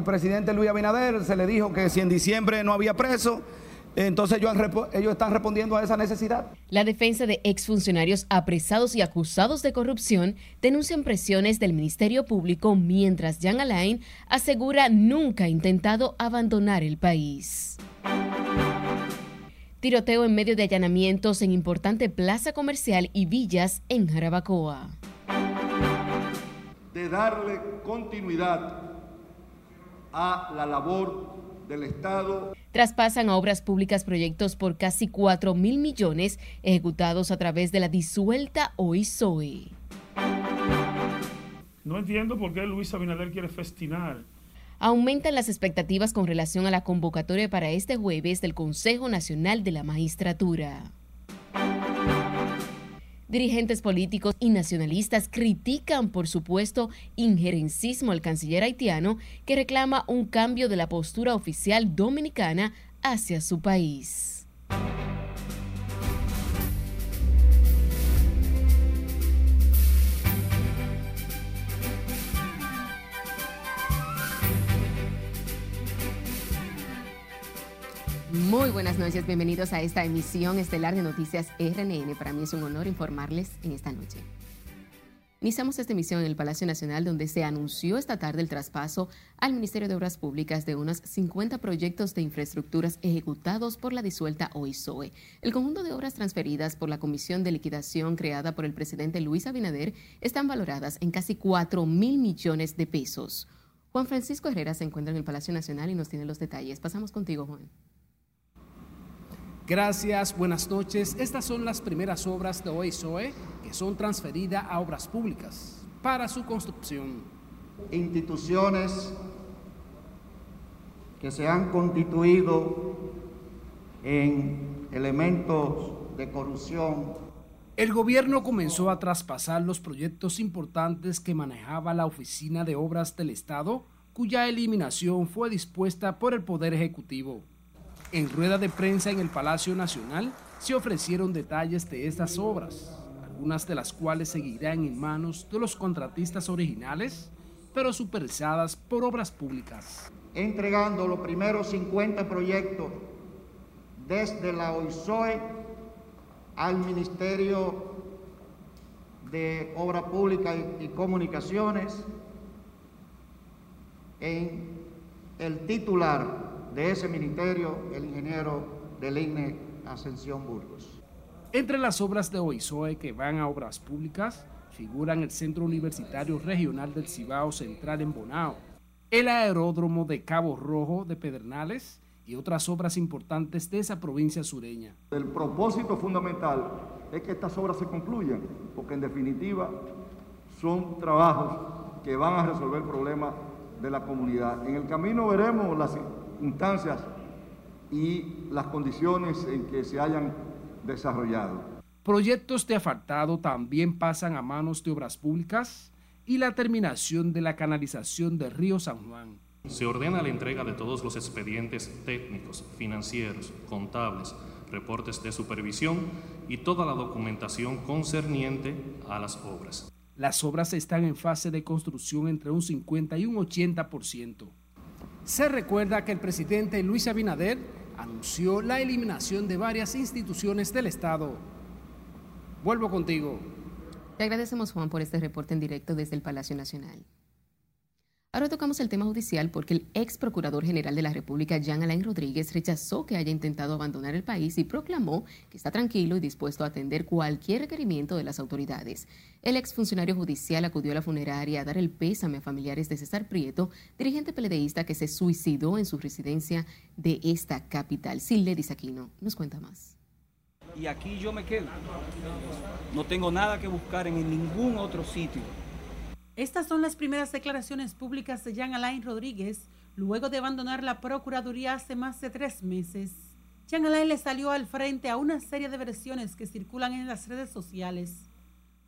el presidente Luis Abinader, se le dijo que si en diciembre no había preso, entonces ellos, ellos, están respondiendo a esa necesidad. La defensa de exfuncionarios apresados y acusados de corrupción denuncian presiones del Ministerio Público mientras Jean Alain asegura nunca ha intentado abandonar el país. Tiroteo en medio de allanamientos en importante plaza comercial y villas en Jarabacoa. De darle continuidad a la labor del Estado. Traspasan a obras públicas proyectos por casi 4 mil millones ejecutados a través de la disuelta OISOE. No entiendo por qué Luis Abinader quiere festinar. Aumentan las expectativas con relación a la convocatoria para este jueves del Consejo Nacional de la Magistratura. Dirigentes políticos y nacionalistas critican por supuesto injerencismo al canciller haitiano que reclama un cambio de la postura oficial dominicana hacia su país. Muy buenas noches, bienvenidos a esta emisión estelar de Noticias RNN. Para mí es un honor informarles en esta noche. Iniciamos esta emisión en el Palacio Nacional, donde se anunció esta tarde el traspaso al Ministerio de Obras Públicas de unos 50 proyectos de infraestructuras ejecutados por la disuelta OISOE. El conjunto de obras transferidas por la Comisión de Liquidación creada por el presidente Luis Abinader están valoradas en casi 4 mil millones de pesos. Juan Francisco Herrera se encuentra en el Palacio Nacional y nos tiene los detalles. Pasamos contigo, Juan. Gracias, buenas noches. Estas son las primeras obras de OISOE que son transferidas a obras públicas para su construcción. Instituciones que se han constituido en elementos de corrupción. El gobierno comenzó a traspasar los proyectos importantes que manejaba la Oficina de Obras del Estado, cuya eliminación fue dispuesta por el Poder Ejecutivo. En rueda de prensa en el Palacio Nacional se ofrecieron detalles de estas obras, algunas de las cuales seguirán en manos de los contratistas originales, pero supervisadas por obras públicas. Entregando los primeros 50 proyectos desde la OISOE al Ministerio de Obra Pública y, y Comunicaciones en el titular de ese ministerio el ingeniero del INE Ascensión Burgos. Entre las obras de OISOE que van a obras públicas figuran el Centro Universitario Regional del Cibao Central en Bonao, el aeródromo de Cabo Rojo de Pedernales y otras obras importantes de esa provincia sureña. El propósito fundamental es que estas obras se concluyan, porque en definitiva son trabajos que van a resolver problemas de la comunidad. En el camino veremos las instancias y las condiciones en que se hayan desarrollado. Proyectos de asfaltado también pasan a manos de obras públicas y la terminación de la canalización del río San Juan. Se ordena la entrega de todos los expedientes técnicos, financieros, contables, reportes de supervisión y toda la documentación concerniente a las obras. Las obras están en fase de construcción entre un 50 y un 80%. Se recuerda que el presidente Luis Abinader anunció la eliminación de varias instituciones del Estado. Vuelvo contigo. Te agradecemos, Juan, por este reporte en directo desde el Palacio Nacional. Ahora tocamos el tema judicial porque el ex procurador general de la República, Jean Alain Rodríguez, rechazó que haya intentado abandonar el país y proclamó que está tranquilo y dispuesto a atender cualquier requerimiento de las autoridades. El ex funcionario judicial acudió a la funeraria a dar el pésame a familiares de César Prieto, dirigente peledeísta que se suicidó en su residencia de esta capital. Silledis Aquino nos cuenta más. Y aquí yo me quedo. No tengo nada que buscar en ningún otro sitio estas son las primeras declaraciones públicas de Jean Alain Rodríguez luego de abandonar la Procuraduría hace más de tres meses. Jean Alain le salió al frente a una serie de versiones que circulan en las redes sociales.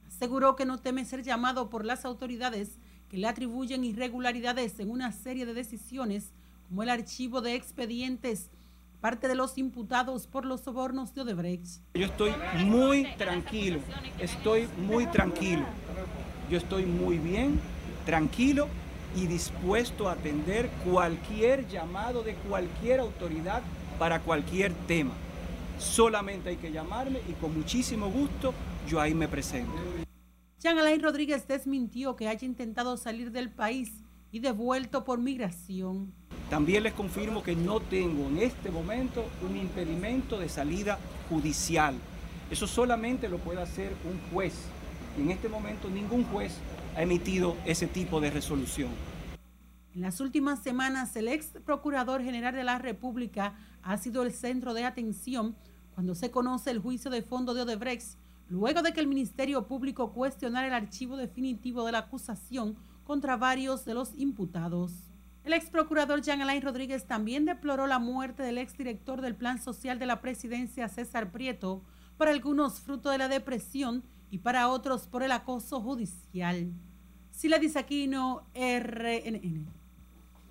Aseguró que no teme ser llamado por las autoridades que le atribuyen irregularidades en una serie de decisiones, como el archivo de expedientes, parte de los imputados por los sobornos de Odebrecht. Yo estoy muy tranquilo, estoy muy tranquilo yo estoy muy bien, tranquilo y dispuesto a atender cualquier llamado de cualquier autoridad para cualquier tema. Solamente hay que llamarme y con muchísimo gusto yo ahí me presento. Jean Alain Rodríguez desmintió que haya intentado salir del país y devuelto por migración. También les confirmo que no tengo en este momento un impedimento de salida judicial. Eso solamente lo puede hacer un juez. En este momento ningún juez ha emitido ese tipo de resolución. En las últimas semanas, el ex procurador general de la República ha sido el centro de atención cuando se conoce el juicio de fondo de Odebrecht, luego de que el Ministerio Público cuestionara el archivo definitivo de la acusación contra varios de los imputados. El ex procurador Jean Alain Rodríguez también deploró la muerte del ex director del Plan Social de la Presidencia, César Prieto, para algunos fruto de la depresión y para otros por el acoso judicial. Sila Disaquino, RNN.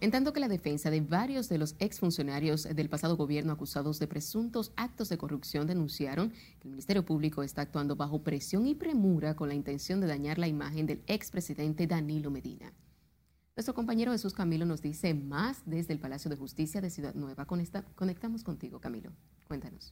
En tanto que la defensa de varios de los exfuncionarios del pasado gobierno acusados de presuntos actos de corrupción denunciaron que el Ministerio Público está actuando bajo presión y premura con la intención de dañar la imagen del expresidente Danilo Medina. Nuestro compañero Jesús Camilo nos dice más desde el Palacio de Justicia de Ciudad Nueva. Conectamos contigo, Camilo. Cuéntanos.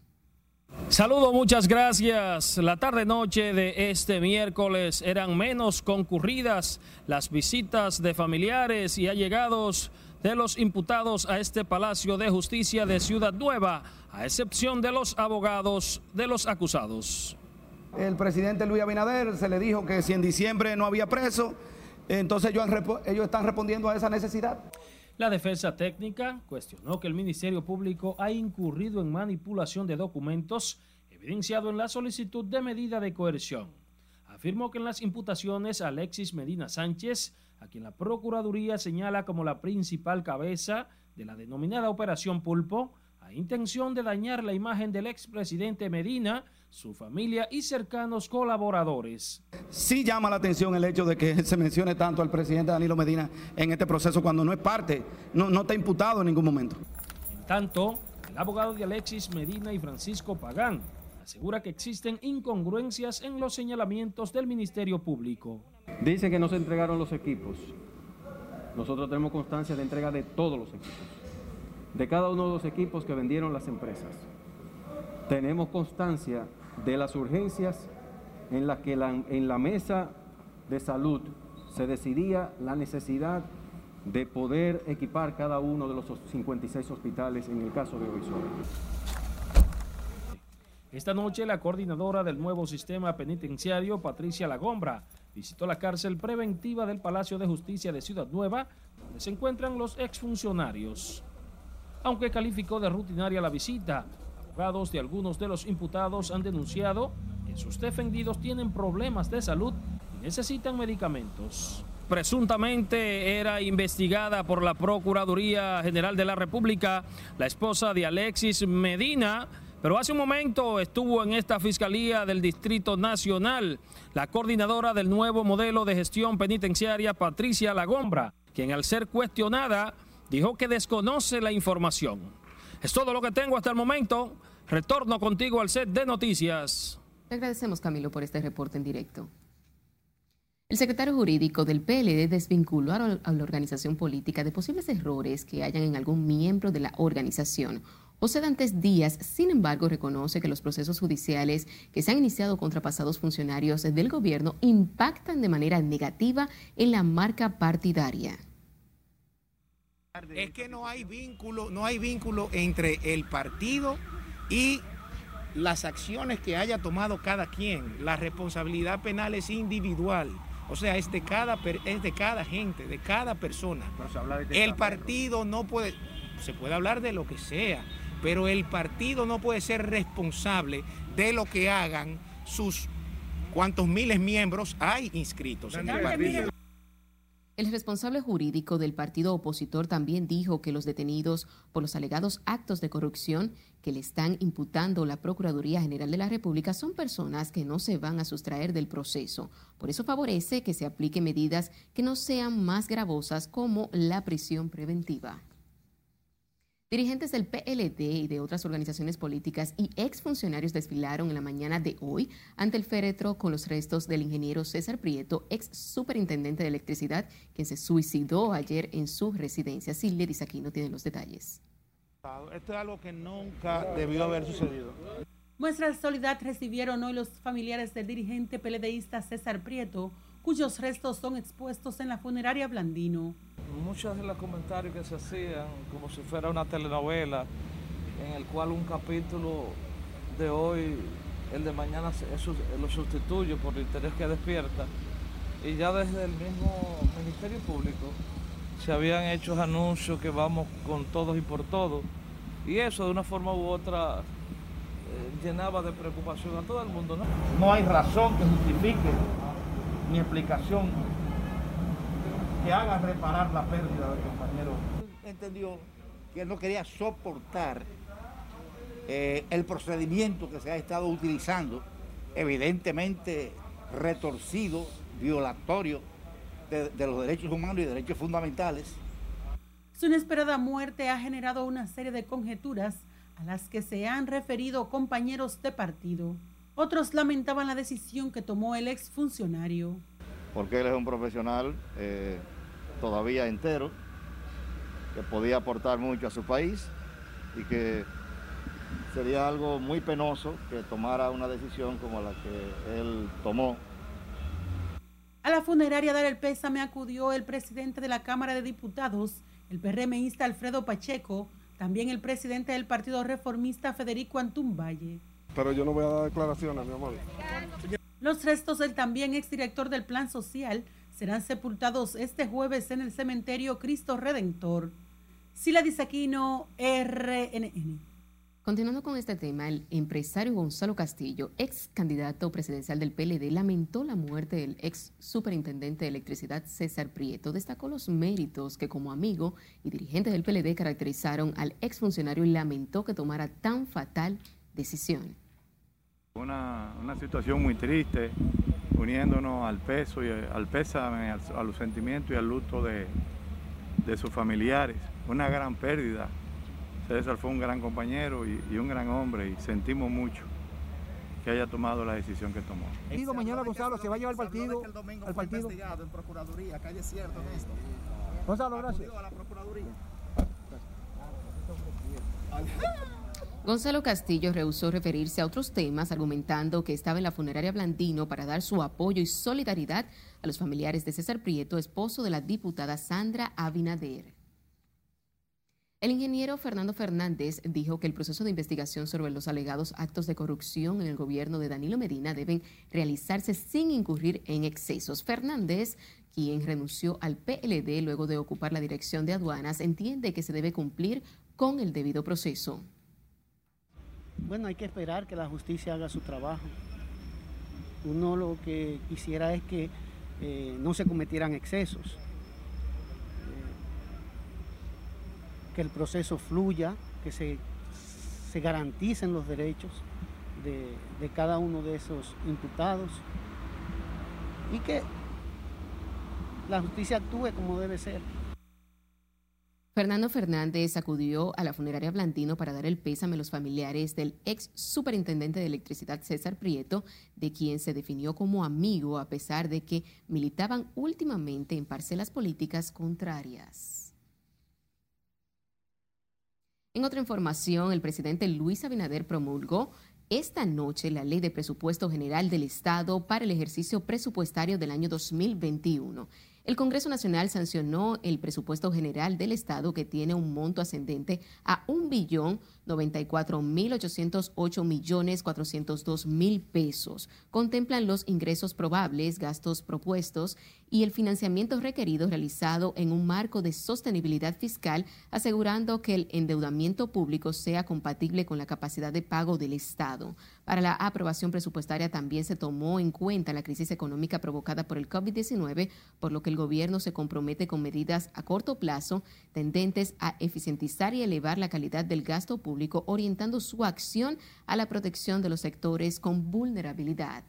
Saludo, muchas gracias. La tarde-noche de este miércoles eran menos concurridas las visitas de familiares y allegados de los imputados a este Palacio de Justicia de Ciudad Nueva, a excepción de los abogados de los acusados. El presidente Luis Abinader se le dijo que si en diciembre no había preso, entonces ellos, ellos están respondiendo a esa necesidad. La defensa técnica cuestionó que el Ministerio Público ha incurrido en manipulación de documentos evidenciado en la solicitud de medida de coerción. Afirmó que en las imputaciones Alexis Medina Sánchez, a quien la Procuraduría señala como la principal cabeza de la denominada Operación Pulpo, a intención de dañar la imagen del expresidente Medina, su familia y cercanos colaboradores. Sí llama la atención el hecho de que se mencione tanto al presidente Danilo Medina en este proceso cuando no es parte, no, no está imputado en ningún momento. En tanto, el abogado de Alexis Medina y Francisco Pagán asegura que existen incongruencias en los señalamientos del Ministerio Público. Dice que no se entregaron los equipos. Nosotros tenemos constancia de entrega de todos los equipos, de cada uno de los equipos que vendieron las empresas. Tenemos constancia de las urgencias en las que en la mesa de salud se decidía la necesidad de poder equipar cada uno de los 56 hospitales en el caso de Orizona. Esta noche la coordinadora del nuevo sistema penitenciario, Patricia Lagombra, visitó la cárcel preventiva del Palacio de Justicia de Ciudad Nueva, donde se encuentran los exfuncionarios. Aunque calificó de rutinaria la visita, de algunos de los imputados han denunciado que sus defendidos tienen problemas de salud y necesitan medicamentos. Presuntamente era investigada por la Procuraduría General de la República la esposa de Alexis Medina, pero hace un momento estuvo en esta Fiscalía del Distrito Nacional la coordinadora del nuevo modelo de gestión penitenciaria, Patricia Lagombra, quien al ser cuestionada dijo que desconoce la información. Es todo lo que tengo hasta el momento. Retorno contigo al set de noticias. Le agradecemos, Camilo, por este reporte en directo. El secretario jurídico del PLD desvinculó a la organización política de posibles errores que hayan en algún miembro de la organización. José Dantes Díaz, sin embargo, reconoce que los procesos judiciales que se han iniciado contra pasados funcionarios del gobierno impactan de manera negativa en la marca partidaria. Es que no hay vínculo, no hay vínculo entre el partido y las acciones que haya tomado cada quien. La responsabilidad penal es individual. O sea, es de cada, es de cada gente, de cada persona. el partido no puede, se puede hablar de lo que sea, pero el partido no puede ser responsable de lo que hagan sus cuantos miles miembros hay inscritos en el partido. El responsable jurídico del partido opositor también dijo que los detenidos por los alegados actos de corrupción que le están imputando la Procuraduría General de la República son personas que no se van a sustraer del proceso. Por eso favorece que se apliquen medidas que no sean más gravosas como la prisión preventiva. Dirigentes del PLD y de otras organizaciones políticas y exfuncionarios desfilaron en la mañana de hoy ante el féretro con los restos del ingeniero César Prieto, ex superintendente de electricidad, quien se suicidó ayer en su residencia. Silvia no tiene los detalles. Esto es algo que nunca debió haber sucedido. Muestra de solidaridad recibieron hoy los familiares del dirigente PLDista César Prieto, cuyos restos son expuestos en la funeraria Blandino. Muchos de los comentarios que se hacían, como si fuera una telenovela, en el cual un capítulo de hoy, el de mañana, lo sustituye por el interés que despierta. Y ya desde el mismo Ministerio Público se habían hecho anuncios que vamos con todos y por todos. Y eso de una forma u otra eh, llenaba de preocupación a todo el mundo. ¿no? no hay razón que justifique mi explicación que haga reparar la pérdida del compañero. Entendió que él no quería soportar eh, el procedimiento que se ha estado utilizando, evidentemente retorcido, violatorio de, de los derechos humanos y derechos fundamentales. Su inesperada muerte ha generado una serie de conjeturas a las que se han referido compañeros de partido. Otros lamentaban la decisión que tomó el exfuncionario. Porque él es un profesional eh, todavía entero, que podía aportar mucho a su país y que sería algo muy penoso que tomara una decisión como la que él tomó. A la funeraria dar el pésame acudió el presidente de la Cámara de Diputados, el PRMista Alfredo Pacheco, también el presidente del Partido Reformista Federico Antún Valle pero yo no voy a dar declaraciones, mi amor. Los restos del también exdirector del Plan Social serán sepultados este jueves en el cementerio Cristo Redentor. Sila Disaquino, RNN. Continuando con este tema, el empresario Gonzalo Castillo, ex candidato presidencial del PLD, lamentó la muerte del ex superintendente de electricidad César Prieto. Destacó los méritos que como amigo y dirigente del PLD caracterizaron al ex funcionario y lamentó que tomara tan fatal decisión. Una, situación muy triste, uniéndonos al peso y al pésame, a los sentimientos y al luto de, sus familiares. Una gran pérdida. César fue un gran compañero y, un gran hombre y sentimos mucho que haya tomado la decisión que tomó. Digo, mañana Gonzalo se va a llevar al partido. al partido. en Procuraduría, calle cierto en esto. Gonzalo, gracias. Gonzalo Castillo rehusó referirse a otros temas, argumentando que estaba en la funeraria Blandino para dar su apoyo y solidaridad a los familiares de César Prieto, esposo de la diputada Sandra Abinader. El ingeniero Fernando Fernández dijo que el proceso de investigación sobre los alegados actos de corrupción en el gobierno de Danilo Medina deben realizarse sin incurrir en excesos. Fernández, quien renunció al PLD luego de ocupar la dirección de aduanas, entiende que se debe cumplir con el debido proceso. Bueno, hay que esperar que la justicia haga su trabajo. Uno lo que quisiera es que eh, no se cometieran excesos, eh, que el proceso fluya, que se, garanticen los derechos de, de cada uno de esos imputados y que la justicia actúe como debe ser. Fernando Fernández acudió a la funeraria Blandino para dar el pésame a los familiares del ex superintendente de electricidad César Prieto, de quien se definió como amigo a pesar de que militaban últimamente en parcelas políticas contrarias. En otra información, el presidente Luis Abinader promulgó esta noche la Ley de Presupuesto General del Estado para el ejercicio presupuestario del año 2021. El Congreso Nacional sancionó el presupuesto general del Estado que tiene un monto ascendente a un billón 94.808 millones 402 mil pesos. Contemplan los ingresos probables, gastos propuestos y el financiamiento requerido realizado en un marco de sostenibilidad fiscal, asegurando que el endeudamiento público sea compatible con la capacidad de pago del Estado. Para la aprobación presupuestaria también se tomó en cuenta la crisis económica provocada por el COVID-19, por lo que el gobierno se compromete con medidas a corto plazo tendentes a eficientizar y elevar la calidad del gasto público orientando su acción a la protección de los sectores con vulnerabilidad.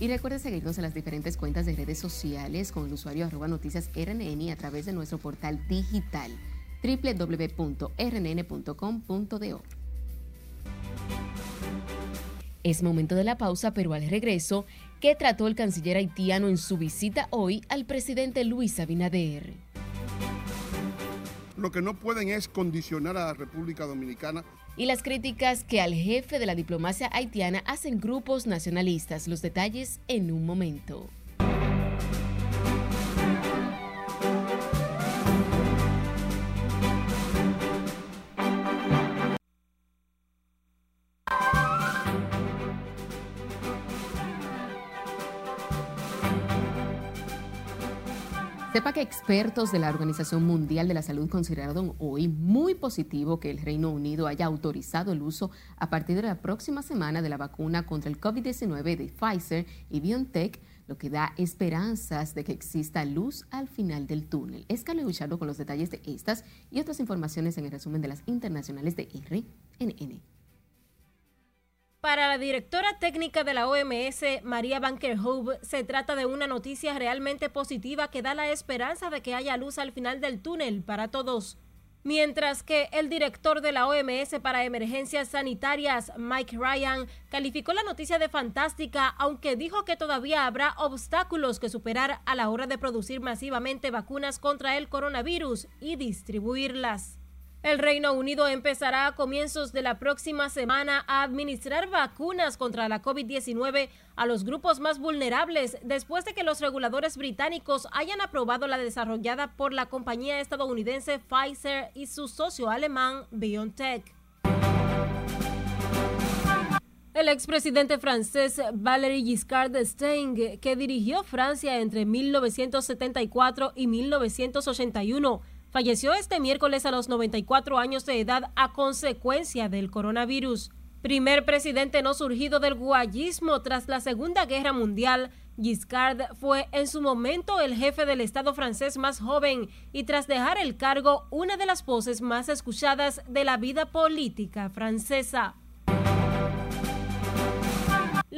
Y recuerde seguirnos en las diferentes cuentas de redes sociales con el usuario arroba noticias RNN a través de nuestro portal digital www.rnn.com.do. Es momento de la pausa, pero al regreso, ¿qué trató el canciller haitiano en su visita hoy al presidente Luis Abinader? Lo que no pueden es condicionar a la República Dominicana y las críticas que al jefe de la diplomacia haitiana hacen grupos nacionalistas. Los detalles en un momento. Expertos de la Organización Mundial de la Salud consideraron hoy muy positivo que el Reino Unido haya autorizado el uso a partir de la próxima semana de la vacuna contra el COVID-19 de Pfizer y BioNTech, lo que da esperanzas de que exista luz al final del túnel. Es Carlos Uchardo con los detalles de estas y otras informaciones en el resumen de las internacionales de RNN. Para la directora técnica de la OMS, María Bankerhove, se trata de una noticia realmente positiva que da la esperanza de que haya luz al final del túnel para todos. Mientras que el director de la OMS para emergencias sanitarias, Mike Ryan, calificó la noticia de fantástica, aunque dijo que todavía habrá obstáculos que superar a la hora de producir masivamente vacunas contra el coronavirus y distribuirlas. El Reino Unido empezará a comienzos de la próxima semana a administrar vacunas contra la COVID-19 a los grupos más vulnerables después de que los reguladores británicos hayan aprobado la desarrollada por la compañía estadounidense Pfizer y su socio alemán BioNTech. El expresidente francés Valéry Giscard d'Estaing, que dirigió Francia entre 1974 y 1981, falleció este miércoles a los 94 años de edad a consecuencia del coronavirus. Primer presidente no surgido del guayismo tras la Segunda Guerra Mundial, Giscard fue en su momento el jefe del Estado francés más joven y tras dejar el cargo una de las voces más escuchadas de la vida política francesa.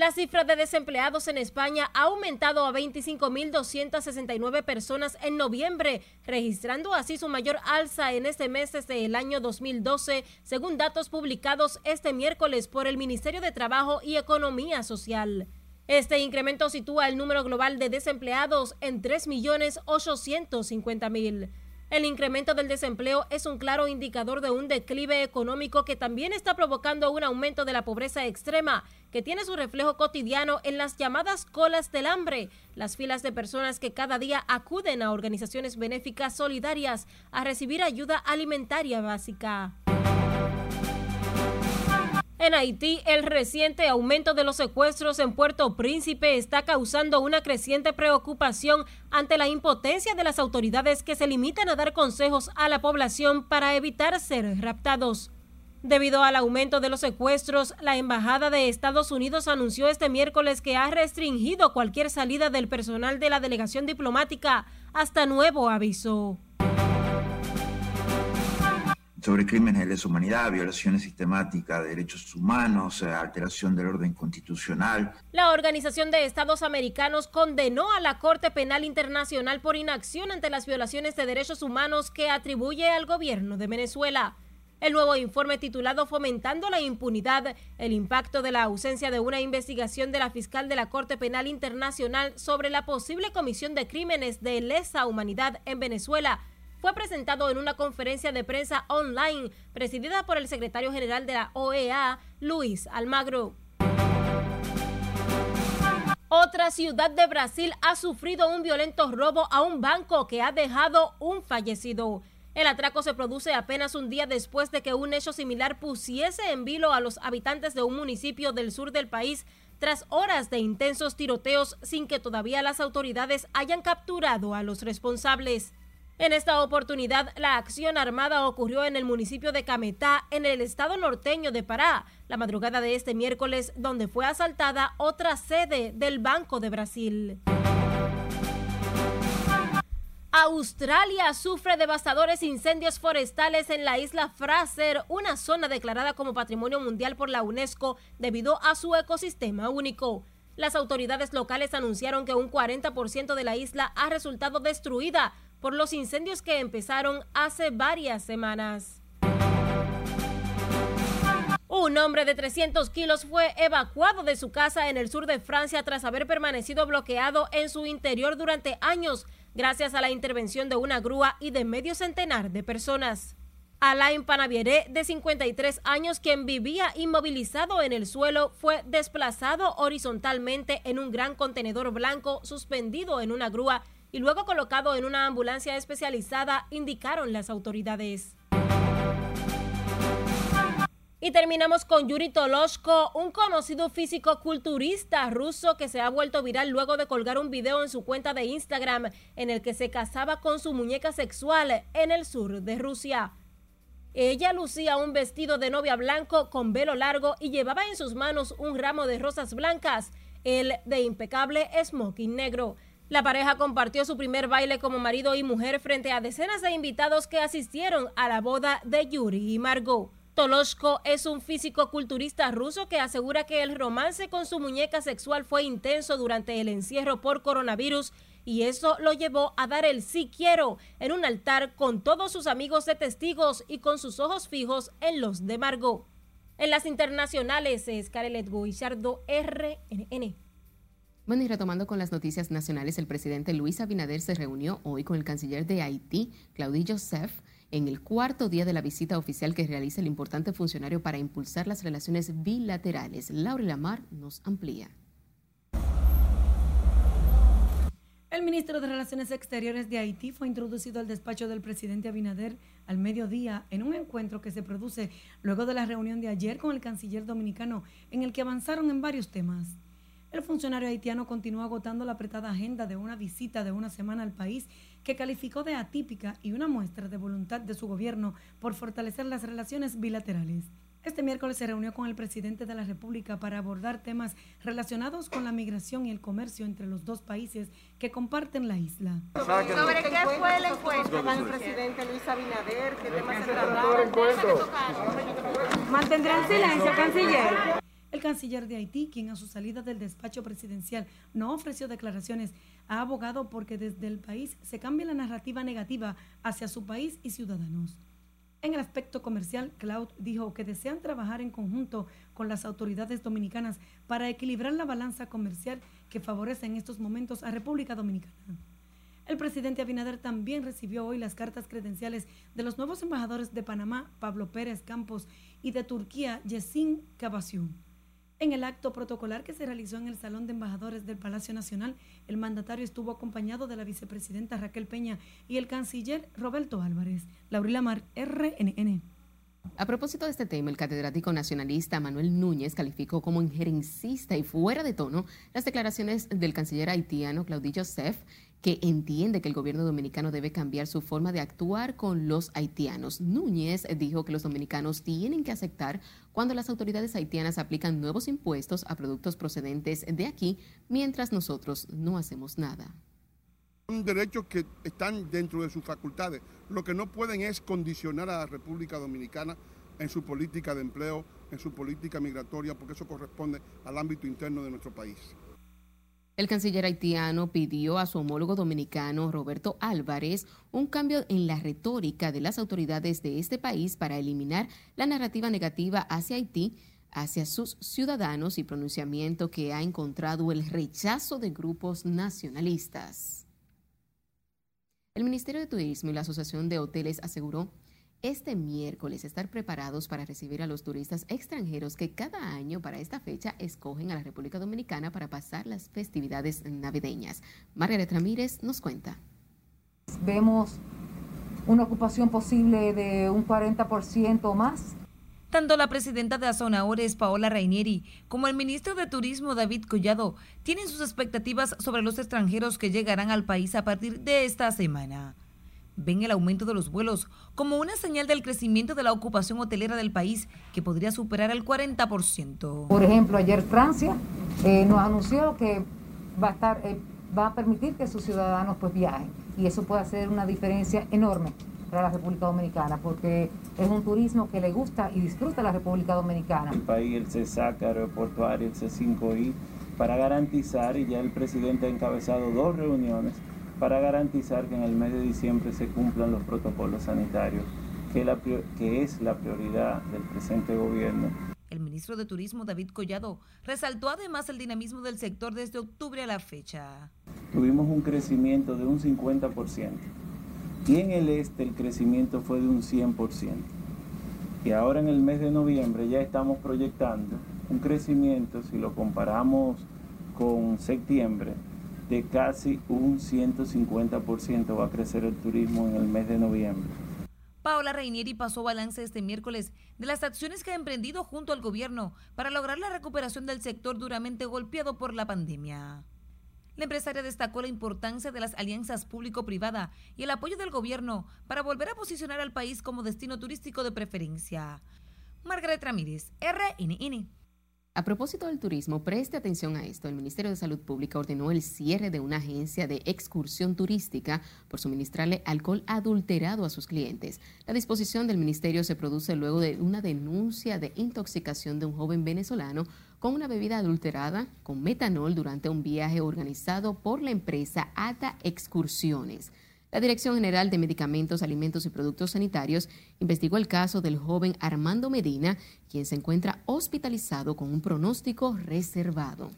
La cifra de desempleados en España ha aumentado a 25.269 personas en noviembre, registrando así su mayor alza en este mes desde el año 2012, según datos publicados este miércoles por el Ministerio de Trabajo y Economía Social. Este incremento sitúa el número global de desempleados en 3.850.000. El incremento del desempleo es un claro indicador de un declive económico que también está provocando un aumento de la pobreza extrema, que tiene su reflejo cotidiano en las llamadas colas del hambre, las filas de personas que cada día acuden a organizaciones benéficas solidarias a recibir ayuda alimentaria básica. En Haití, el reciente aumento de los secuestros en Puerto Príncipe está causando una creciente preocupación ante la impotencia de las autoridades que se limitan a dar consejos a la población para evitar ser raptados. Debido al aumento de los secuestros, la Embajada de Estados Unidos anunció este miércoles que ha restringido cualquier salida del personal de la delegación diplomática hasta nuevo aviso sobre crímenes de lesa humanidad, violaciones sistemáticas de derechos humanos, eh, alteración del orden constitucional. La Organización de Estados Americanos condenó a la Corte Penal Internacional por inacción ante las violaciones de derechos humanos que atribuye al gobierno de Venezuela. El nuevo informe titulado Fomentando la impunidad, el impacto de la ausencia de una investigación de la fiscal de la Corte Penal Internacional sobre la posible comisión de crímenes de lesa humanidad en Venezuela fue presentado en una conferencia de prensa online presidida por el secretario general de la OEA, Luis Almagro. Otra ciudad de Brasil ha sufrido un violento robo a un banco que ha dejado un fallecido. El atraco se produce apenas un día después de que un hecho similar pusiese en vilo a los habitantes de un municipio del sur del país tras horas de intensos tiroteos sin que todavía las autoridades hayan capturado a los responsables. En esta oportunidad, la acción armada ocurrió en el municipio de Cametá, en el estado norteño de Pará, la madrugada de este miércoles, donde fue asaltada otra sede del Banco de Brasil. Australia sufre devastadores incendios forestales en la isla Fraser, una zona declarada como Patrimonio Mundial por la UNESCO debido a su ecosistema único. Las autoridades locales anunciaron que un 40% de la isla ha resultado destruida por los incendios que empezaron hace varias semanas. Un hombre de 300 kilos fue evacuado de su casa en el sur de Francia tras haber permanecido bloqueado en su interior durante años, gracias a la intervención de una grúa y de medio centenar de personas. Alain Panaviere, de 53 años, quien vivía inmovilizado en el suelo, fue desplazado horizontalmente en un gran contenedor blanco suspendido en una grúa y luego colocado en una ambulancia especializada, indicaron las autoridades. Y terminamos con Yuri Toloshko, un conocido físico culturista ruso que se ha vuelto viral luego de colgar un video en su cuenta de Instagram en el que se casaba con su muñeca sexual en el sur de Rusia. Ella lucía un vestido de novia blanco con velo largo y llevaba en sus manos un ramo de rosas blancas, el de impecable smoking negro. La pareja compartió su primer baile como marido y mujer frente a decenas de invitados que asistieron a la boda de Yuri y Margot. Toloshko es un físico culturista ruso que asegura que el romance con su muñeca sexual fue intenso durante el encierro por coronavirus y eso lo llevó a dar el sí quiero en un altar con todos sus amigos de testigos y con sus ojos fijos en los de Margot. En las internacionales es Carelet Guillardo, RNN. Bueno, y retomando con las noticias nacionales, el presidente Luis Abinader se reunió hoy con el canciller de Haití, Claudie Joseph, en el cuarto día de la visita oficial que realiza el importante funcionario para impulsar las relaciones bilaterales. Laura Lamar nos amplía. El ministro de Relaciones Exteriores de Haití fue introducido al despacho del presidente Abinader al mediodía en un encuentro que se produce luego de la reunión de ayer con el canciller dominicano en el que avanzaron en varios temas. El funcionario haitiano continuó agotando la apretada agenda de una visita de una semana al país que calificó de atípica y una muestra de voluntad de su gobierno por fortalecer las relaciones bilaterales. Este miércoles se reunió con el presidente de la República para abordar temas relacionados con la migración y el comercio entre los dos países que comparten la isla. ¿Sobre qué fue el encuentro con el presidente Luis Abinader? ¿Qué temas se trataron? ¿Mantendrán silencio, canciller? El canciller de Haití, quien a su salida del despacho presidencial no ofreció declaraciones, ha abogado porque desde el país se cambie la narrativa negativa hacia su país y ciudadanos. En el aspecto comercial, Cloud dijo que desean trabajar en conjunto con las autoridades dominicanas para equilibrar la balanza comercial que favorece en estos momentos a República Dominicana. El presidente Abinader también recibió hoy las cartas credenciales de los nuevos embajadores de Panamá, Pablo Pérez Campos, y de Turquía, Yesin Cavaciún. En el acto protocolar que se realizó en el Salón de Embajadores del Palacio Nacional, el mandatario estuvo acompañado de la vicepresidenta Raquel Peña y el canciller Roberto Álvarez. Laurila Mar, RNN. A propósito de este tema, el catedrático nacionalista Manuel Núñez calificó como injerencista y fuera de tono las declaraciones del canciller haitiano Claudie Joseph que entiende que el gobierno dominicano debe cambiar su forma de actuar con los haitianos. Núñez dijo que los dominicanos tienen que aceptar cuando las autoridades haitianas aplican nuevos impuestos a productos procedentes de aquí, mientras nosotros no hacemos nada. Son derechos que están dentro de sus facultades. Lo que no pueden es condicionar a la República Dominicana en su política de empleo, en su política migratoria, porque eso corresponde al ámbito interno de nuestro país. El canciller haitiano pidió a su homólogo dominicano, Roberto Álvarez, un cambio en la retórica de las autoridades de este país para eliminar la narrativa negativa hacia Haití, hacia sus ciudadanos y pronunciamiento que ha encontrado el rechazo de grupos nacionalistas. El Ministerio de Turismo y la Asociación de Hoteles aseguró este miércoles estar preparados para recibir a los turistas extranjeros que cada año para esta fecha escogen a la República Dominicana para pasar las festividades navideñas. Margaret Ramírez nos cuenta. Vemos una ocupación posible de un 40% o más. Tanto la presidenta de Azonaores, Paola Rainieri, como el ministro de Turismo, David Collado, tienen sus expectativas sobre los extranjeros que llegarán al país a partir de esta semana ven el aumento de los vuelos como una señal del crecimiento de la ocupación hotelera del país, que podría superar el 40%. Por ejemplo, ayer Francia eh, nos anunció que va a, estar, eh, va a permitir que sus ciudadanos pues viajen y eso puede hacer una diferencia enorme para la República Dominicana porque es un turismo que le gusta y disfruta la República Dominicana. El país, el CESAC aeroportuario, el C5I, para garantizar, y ya el presidente ha encabezado dos reuniones, para garantizar que en el mes de diciembre se cumplan los protocolos sanitarios, que, la, que es la prioridad del presente gobierno. El ministro de Turismo, David Collado, resaltó además el dinamismo del sector desde octubre a la fecha. Tuvimos un crecimiento de un 50%. Y en el este el crecimiento fue de un 100%. Y ahora en el mes de noviembre ya estamos proyectando un crecimiento, si lo comparamos con septiembre, de casi un 150% va a crecer el turismo en el mes de noviembre. Paola Reinieri pasó balance este miércoles de las acciones que ha emprendido junto al gobierno para lograr la recuperación del sector duramente golpeado por la pandemia. La empresaria destacó la importancia de las alianzas público-privada y el apoyo del gobierno para volver a posicionar al país como destino turístico de preferencia. Margaret Ramírez, RNN. A propósito del turismo, preste atención a esto. El Ministerio de Salud Pública ordenó el cierre de una agencia de excursión turística por suministrarle alcohol adulterado a sus clientes. La disposición del ministerio se produce luego de una denuncia de intoxicación de un joven venezolano con una bebida adulterada con metanol durante un viaje organizado por la empresa ATA Excursiones. La Dirección General de Medicamentos, Alimentos y Productos Sanitarios investigó el caso del joven Armando Medina, quien se encuentra hospitalizado con un pronóstico reservado.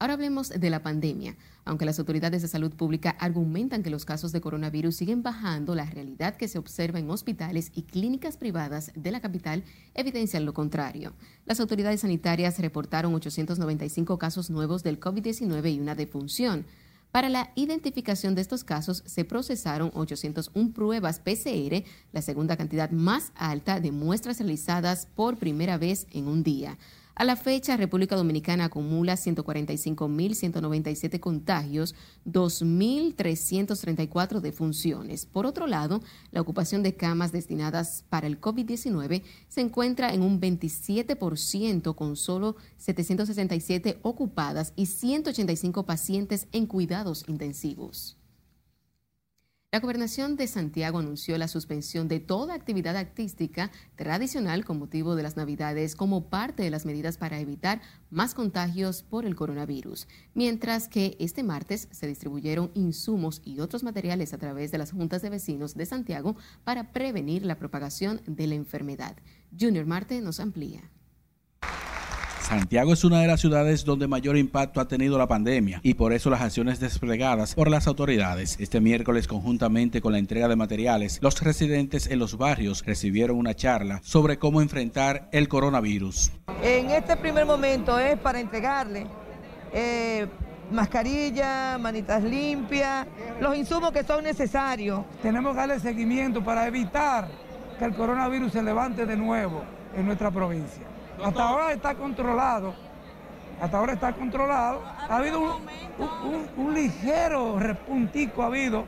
Ahora hablemos de la pandemia. Aunque las autoridades de salud pública argumentan que los casos de coronavirus siguen bajando, la realidad que se observa en hospitales y clínicas privadas de la capital evidencia lo contrario. Las autoridades sanitarias reportaron 895 casos nuevos del COVID-19 y una defunción. Para la identificación de estos casos se procesaron 801 pruebas PCR, la segunda cantidad más alta de muestras realizadas por primera vez en un día. A la fecha, República Dominicana acumula 145.197 contagios, 2.334 defunciones. Por otro lado, la ocupación de camas destinadas para el COVID-19 se encuentra en un 27% con solo 767 ocupadas y 185 pacientes en cuidados intensivos. La gobernación de Santiago anunció la suspensión de toda actividad artística tradicional con motivo de las Navidades como parte de las medidas para evitar más contagios por el coronavirus, mientras que este martes se distribuyeron insumos y otros materiales a través de las juntas de vecinos de Santiago para prevenir la propagación de la enfermedad. Junior Marte nos amplía. Santiago es una de las ciudades donde mayor impacto ha tenido la pandemia y por eso las acciones desplegadas por las autoridades. Este miércoles, conjuntamente con la entrega de materiales, los residentes en los barrios recibieron una charla sobre cómo enfrentar el coronavirus. En este primer momento es para entregarle eh, mascarilla, manitas limpias, los insumos que son necesarios. Tenemos que darle seguimiento para evitar que el coronavirus se levante de nuevo en nuestra provincia. Hasta ahora está controlado. Hasta ahora está controlado. Ha habido un, ligero repuntico, ha habido,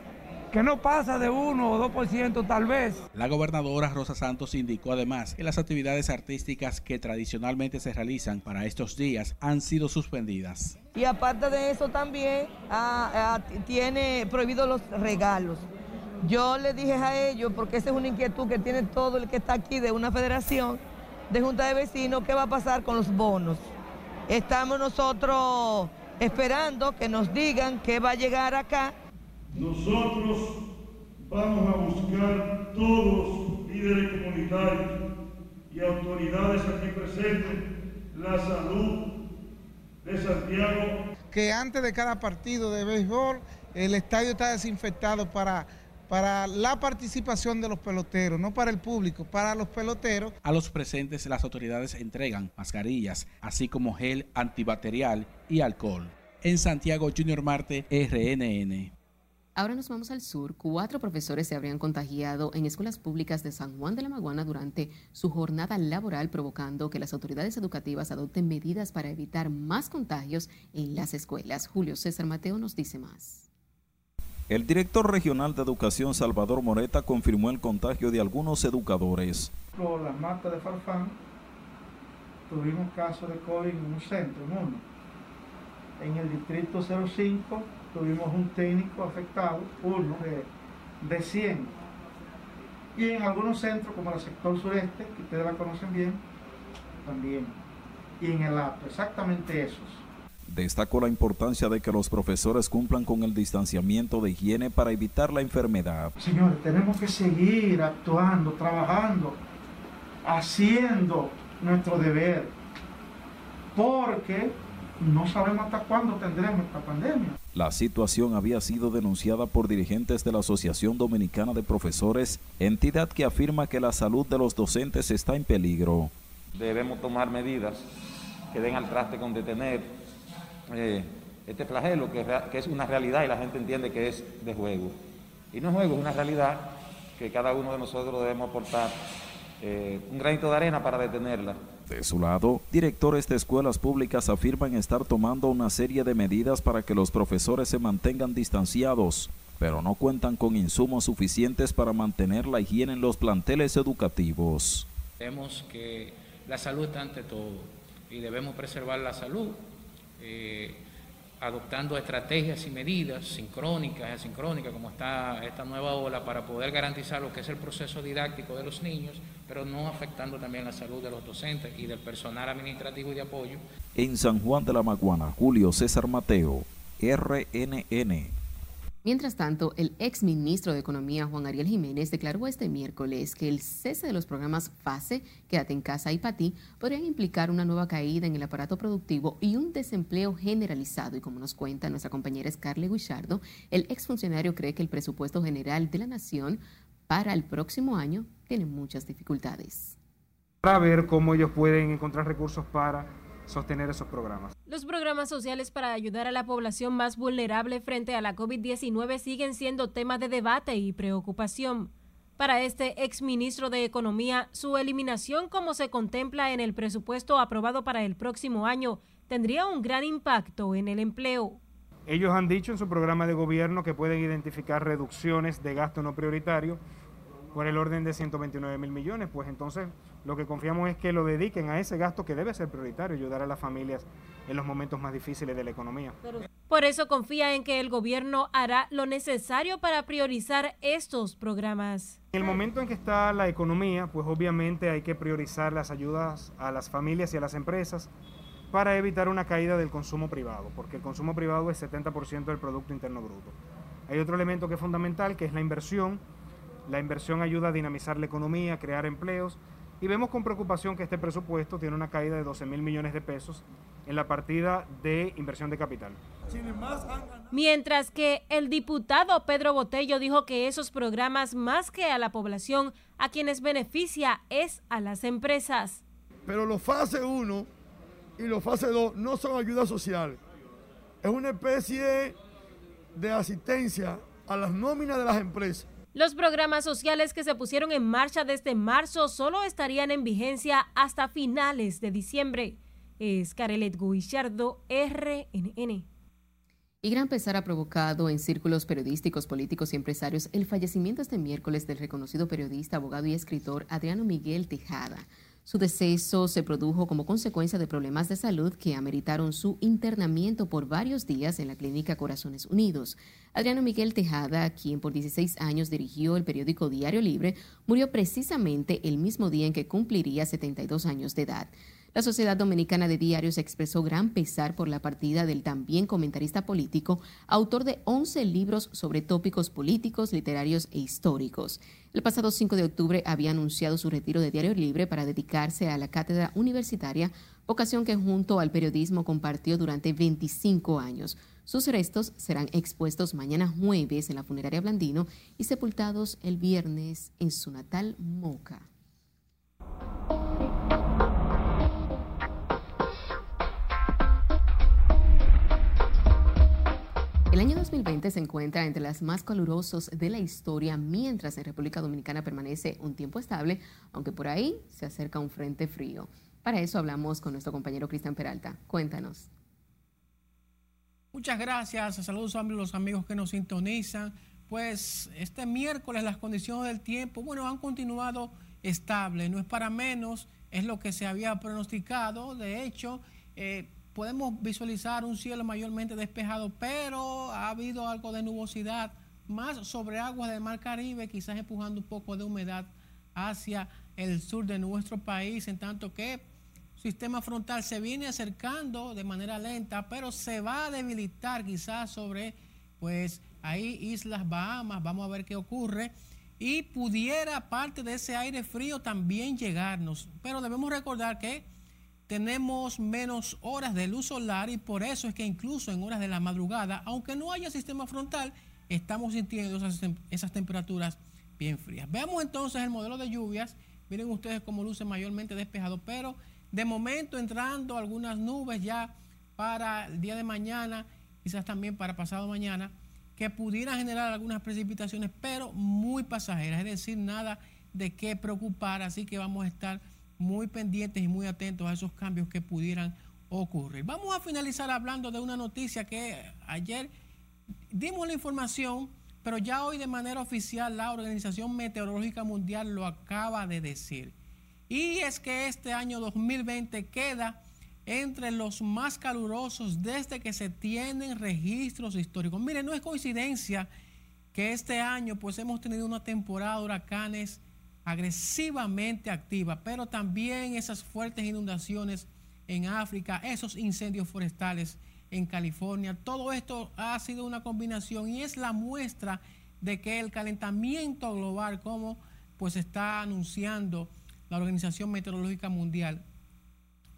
que no pasa de 1 o 2% tal vez. La gobernadora Rosa Santos indicó además que las actividades artísticas que tradicionalmente se realizan para estos días han sido suspendidas. Y aparte de eso también ah, ah, tiene prohibido los regalos. Yo le dije a ellos, porque esa es una inquietud que tiene todo el que está aquí de una federación, de Junta de Vecinos qué va a pasar con los bonos. Estamos nosotros esperando que nos digan qué va a llegar acá. Nosotros vamos a buscar todos líderes comunitarios y autoridades aquí presentes la salud de Santiago. Que antes de cada partido de béisbol el estadio está desinfectado para para la participación de los peloteros, no para el público, para los peloteros. A los presentes las autoridades entregan mascarillas, así como gel antibacterial y alcohol. En Santiago Junior Marte, RNN. Ahora nos vamos al sur. Cuatro profesores se habrían contagiado en escuelas públicas de San Juan de la Maguana durante su jornada laboral, provocando que las autoridades educativas adopten medidas para evitar más contagios en las escuelas. Julio César Mateo nos dice más. El director regional de educación Salvador Moreta confirmó el contagio de algunos educadores. Por las matas de Farfán tuvimos casos de COVID en un centro, en uno. En el distrito 05 tuvimos un técnico afectado, uno de, de 100. Y en algunos centros, como el sector sureste, que ustedes la conocen bien, también. y en el acto, exactamente esos. Destacó la importancia de que los profesores cumplan con el distanciamiento de higiene para evitar la enfermedad. Señores, tenemos que seguir actuando, trabajando, haciendo nuestro deber, porque no sabemos hasta cuándo tendremos esta pandemia. La situación había sido denunciada por dirigentes de la Asociación Dominicana de Profesores, entidad que afirma que la salud de los docentes está en peligro. Debemos tomar medidas que den al traste con detener eh, este flagelo, que, que es una realidad y la gente entiende que es de juego. Y no es juego, es una realidad que cada uno de nosotros debemos aportar eh, un granito de arena para detenerla. De su lado, directores de escuelas públicas afirman estar tomando una serie de medidas para que los profesores se mantengan distanciados, pero no cuentan con insumos suficientes para mantener la higiene en los planteles educativos. Vemos que la salud está ante todo y debemos preservar la salud. Eh, adoptando estrategias y medidas sincrónicas y asincrónicas, como está esta nueva ola, para poder garantizar lo que es el proceso didáctico de los niños, pero no afectando también la salud de los docentes y del personal administrativo y de apoyo. En San Juan de la Maguana, Julio César Mateo, RNN. Mientras tanto, el ex ministro de Economía, Juan Ariel Jiménez, declaró este miércoles que el cese de los programas FASE, Quédate en casa y PATI, podrían implicar una nueva caída en el aparato productivo y un desempleo generalizado. Y como nos cuenta nuestra compañera Scarlett Guichardo, el exfuncionario cree que el presupuesto general de la Nación para el próximo año tiene muchas dificultades. Para ver cómo ellos pueden encontrar recursos para sostener esos programas. Los programas sociales para ayudar a la población más vulnerable frente a la COVID-19 siguen siendo tema de debate y preocupación. Para este exministro de Economía, su eliminación como se contempla en el presupuesto aprobado para el próximo año tendría un gran impacto en el empleo. Ellos han dicho en su programa de gobierno que pueden identificar reducciones de gasto no prioritario por el orden de 129 mil millones, pues entonces lo que confiamos es que lo dediquen a ese gasto que debe ser prioritario, ayudar a las familias en los momentos más difíciles de la economía. Por eso confía en que el gobierno hará lo necesario para priorizar estos programas. En el momento en que está la economía, pues obviamente hay que priorizar las ayudas a las familias y a las empresas para evitar una caída del consumo privado, porque el consumo privado es 70% del Producto Interno Bruto. Hay otro elemento que es fundamental, que es la inversión la inversión ayuda a dinamizar la economía, crear empleos y vemos con preocupación que este presupuesto tiene una caída de 12 mil millones de pesos en la partida de inversión de capital. Mientras que el diputado Pedro Botello dijo que esos programas más que a la población, a quienes beneficia es a las empresas. Pero los fase 1 y los fase 2 no son ayudas sociales. Es una especie de asistencia a las nóminas de las empresas. Los programas sociales que se pusieron en marcha desde marzo solo estarían en vigencia hasta finales de diciembre. Es Carelet Guillardo, RNN. Y gran pesar ha provocado en círculos periodísticos, políticos y empresarios el fallecimiento este miércoles del reconocido periodista, abogado y escritor Adriano Miguel Tejada. Su deceso se produjo como consecuencia de problemas de salud que ameritaron su internamiento por varios días en la clínica Corazones Unidos. Adriano Miguel Tejada, quien por 16 años dirigió el periódico Diario Libre, murió precisamente el mismo día en que cumpliría 72 años de edad. La Sociedad Dominicana de Diarios expresó gran pesar por la partida del también comentarista político, autor de 11 libros sobre tópicos políticos, literarios e históricos. El pasado 5 de octubre había anunciado su retiro de Diario Libre para dedicarse a la cátedra universitaria, ocasión que junto al periodismo compartió durante 25 años. Sus restos serán expuestos mañana jueves en la funeraria Blandino y sepultados el viernes en su natal Moca. El año 2020 se encuentra entre las más calurosos de la historia, mientras en República Dominicana permanece un tiempo estable, aunque por ahí se acerca un frente frío. Para eso hablamos con nuestro compañero Cristian Peralta. Cuéntanos. Muchas gracias. Saludos a los amigos que nos sintonizan. Pues este miércoles las condiciones del tiempo, bueno, han continuado estables. No es para menos, es lo que se había pronosticado. De hecho, eh, podemos visualizar un cielo mayormente despejado, pero ha habido algo de nubosidad, más sobre aguas del Mar Caribe, quizás empujando un poco de humedad hacia el sur de nuestro país, en tanto que sistema frontal se viene acercando de manera lenta, pero se va a debilitar quizás sobre, pues ahí Islas Bahamas, vamos a ver qué ocurre. Y pudiera parte de ese aire frío también llegarnos. Pero debemos recordar que tenemos menos horas de luz solar y por eso es que incluso en horas de la madrugada, aunque no haya sistema frontal, estamos sintiendo esas, temperaturas bien frías. Veamos entonces el modelo de lluvias. Miren ustedes cómo luce mayormente despejado, pero de momento entrando algunas nubes ya para el día de mañana, quizás también para pasado mañana, que pudieran generar algunas precipitaciones, pero muy pasajeras, es decir, nada de qué preocupar, así que vamos a estar muy pendientes y muy atentos a esos cambios que pudieran ocurrir. Vamos a finalizar hablando de una noticia que ayer dimos la información, pero ya hoy de manera oficial la Organización Meteorológica Mundial lo acaba de decir. Y es que este año 2020 queda entre los más calurosos desde que se tienen registros históricos. Miren, no es coincidencia que este año pues hemos tenido una temporada de huracanes agresivamente activa, pero también esas fuertes inundaciones en África, esos incendios forestales en California, todo esto ha sido una combinación y es la muestra de que el calentamiento global, como pues está anunciando la Organización Meteorológica Mundial,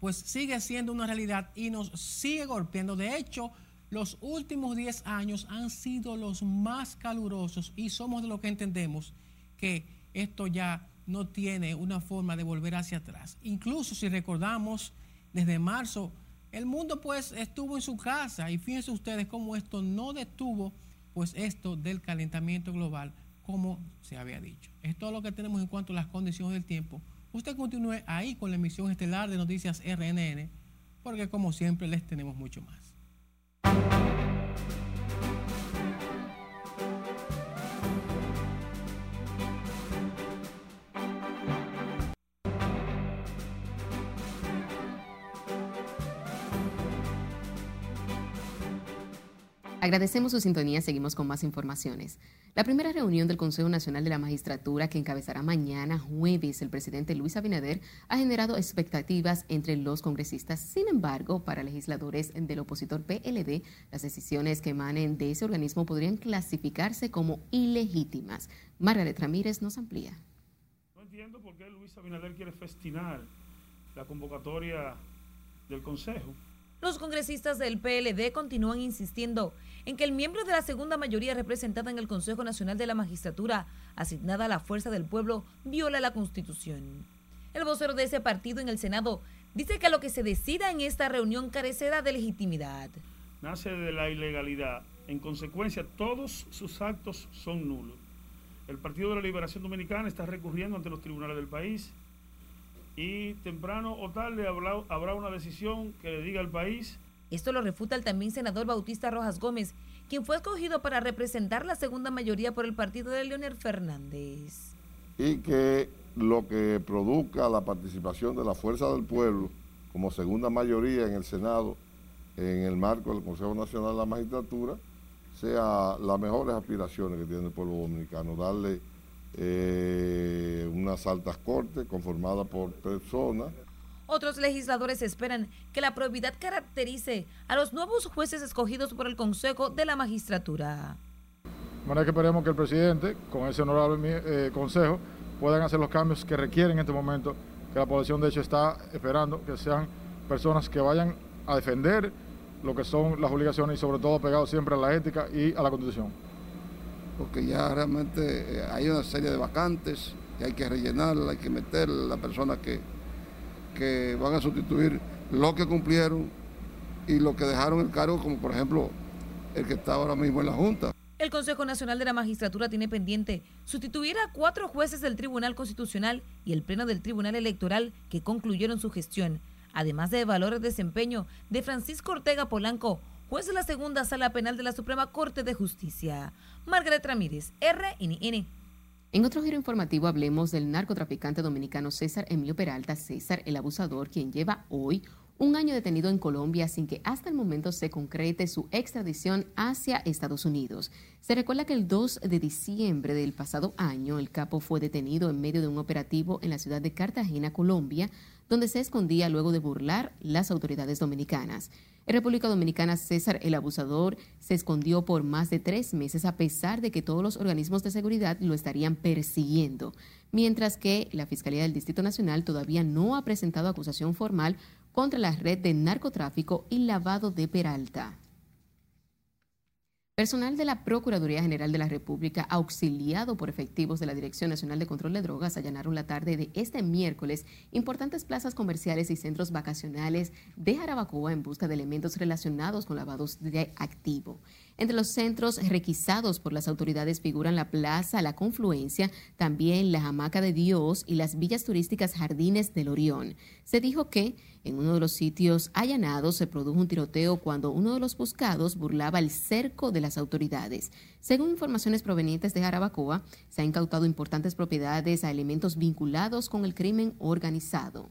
pues sigue siendo una realidad y nos sigue golpeando. De hecho, los últimos 10 años han sido los más calurosos y somos de lo que entendemos que esto ya no tiene una forma de volver hacia atrás. Incluso si recordamos, desde marzo, el mundo pues estuvo en su casa y fíjense ustedes cómo esto no detuvo pues esto del calentamiento global, como se había dicho. Es todo lo que tenemos en cuanto a las condiciones del tiempo. Usted continúe ahí con la emisión estelar de Noticias RNN, porque como siempre les tenemos mucho más. Agradecemos su sintonía. Seguimos con más informaciones. La primera reunión del Consejo Nacional de la Magistratura que encabezará mañana jueves el presidente Luis Abinader ha generado expectativas entre los congresistas. Sin embargo, para legisladores del opositor PLD, las decisiones que emanen de ese organismo podrían clasificarse como ilegítimas. Margaret Ramírez nos amplía. No entiendo por qué Luis Abinader quiere festinar la convocatoria del Consejo los congresistas del PLD continúan insistiendo en que el miembro de la segunda mayoría representada en el Consejo Nacional de la Magistratura, asignada a la fuerza del pueblo, viola la Constitución. El vocero de ese partido en el Senado dice que lo que se decida en esta reunión carecerá de legitimidad. Nace de la ilegalidad. En consecuencia, todos sus actos son nulos. El Partido de la Liberación Dominicana está recurriendo ante los tribunales del país y temprano o tarde habrá, una decisión que le diga al país. Esto lo refuta el también senador Bautista Rojas Gómez, quien fue escogido para representar la segunda mayoría por el partido de Leonel Fernández. Y que lo que produzca la participación de la Fuerza del Pueblo como segunda mayoría en el Senado, en el marco del Consejo Nacional de la Magistratura, sea las mejores aspiraciones que tiene el pueblo dominicano, darle eh, unas altas cortes conformadas por personas. Otros legisladores esperan que la probidad caracterice a los nuevos jueces escogidos por el Consejo de la Magistratura. De manera que esperemos que el presidente, con ese honorable eh, consejo, puedan hacer los cambios que requieren en este momento, que la población de hecho está esperando, que sean personas que vayan a defender lo que son las obligaciones y sobre todo pegados siempre a la ética y a la constitución porque ya realmente eh, hay una serie de vacantes y hay que rellenarla, hay que meter la persona que, que van a sustituir lo que cumplieron y lo que dejaron el cargo, como por ejemplo el que está ahora mismo en la Junta. El Consejo Nacional de la Magistratura tiene pendiente sustituir a cuatro jueces del Tribunal Constitucional y el Pleno del Tribunal Electoral que concluyeron su gestión, además de evaluar el desempeño de Francisco Ortega Polanco, juez de la segunda sala penal de la Suprema Corte de Justicia. Margaret Ramírez, RNN. En otro giro informativo hablemos del narcotraficante dominicano César Emilio Peralta, César el Abusador, quien lleva hoy un año detenido en Colombia sin que hasta el momento se concrete su extradición hacia Estados Unidos. Se recuerda que el 2 de diciembre del pasado año el capo fue detenido en medio de un operativo en la ciudad de Cartagena, Colombia, donde se escondía luego de burlar las autoridades dominicanas. En República Dominicana, César el Abusador se escondió por más de tres meses a pesar de que todos los organismos de seguridad lo estarían persiguiendo, mientras que la Fiscalía del Distrito Nacional todavía no ha presentado acusación formal contra la red de narcotráfico y lavado de Peralta. Personal de la Procuraduría General de la República, auxiliado por efectivos de la Dirección Nacional de Control de Drogas, allanaron la tarde de este miércoles importantes plazas comerciales y centros vacacionales de Jarabacoa en busca de elementos relacionados con lavados de activo. Entre los centros requisados por las autoridades figuran la Plaza La Confluencia, también la Hamaca de Dios y las villas turísticas Jardines del Orión. Se dijo que en uno de los sitios allanados se produjo un tiroteo cuando uno de los buscados burlaba el cerco de las autoridades. Según informaciones provenientes de Jarabacoa, se han incautado importantes propiedades a elementos vinculados con el crimen organizado.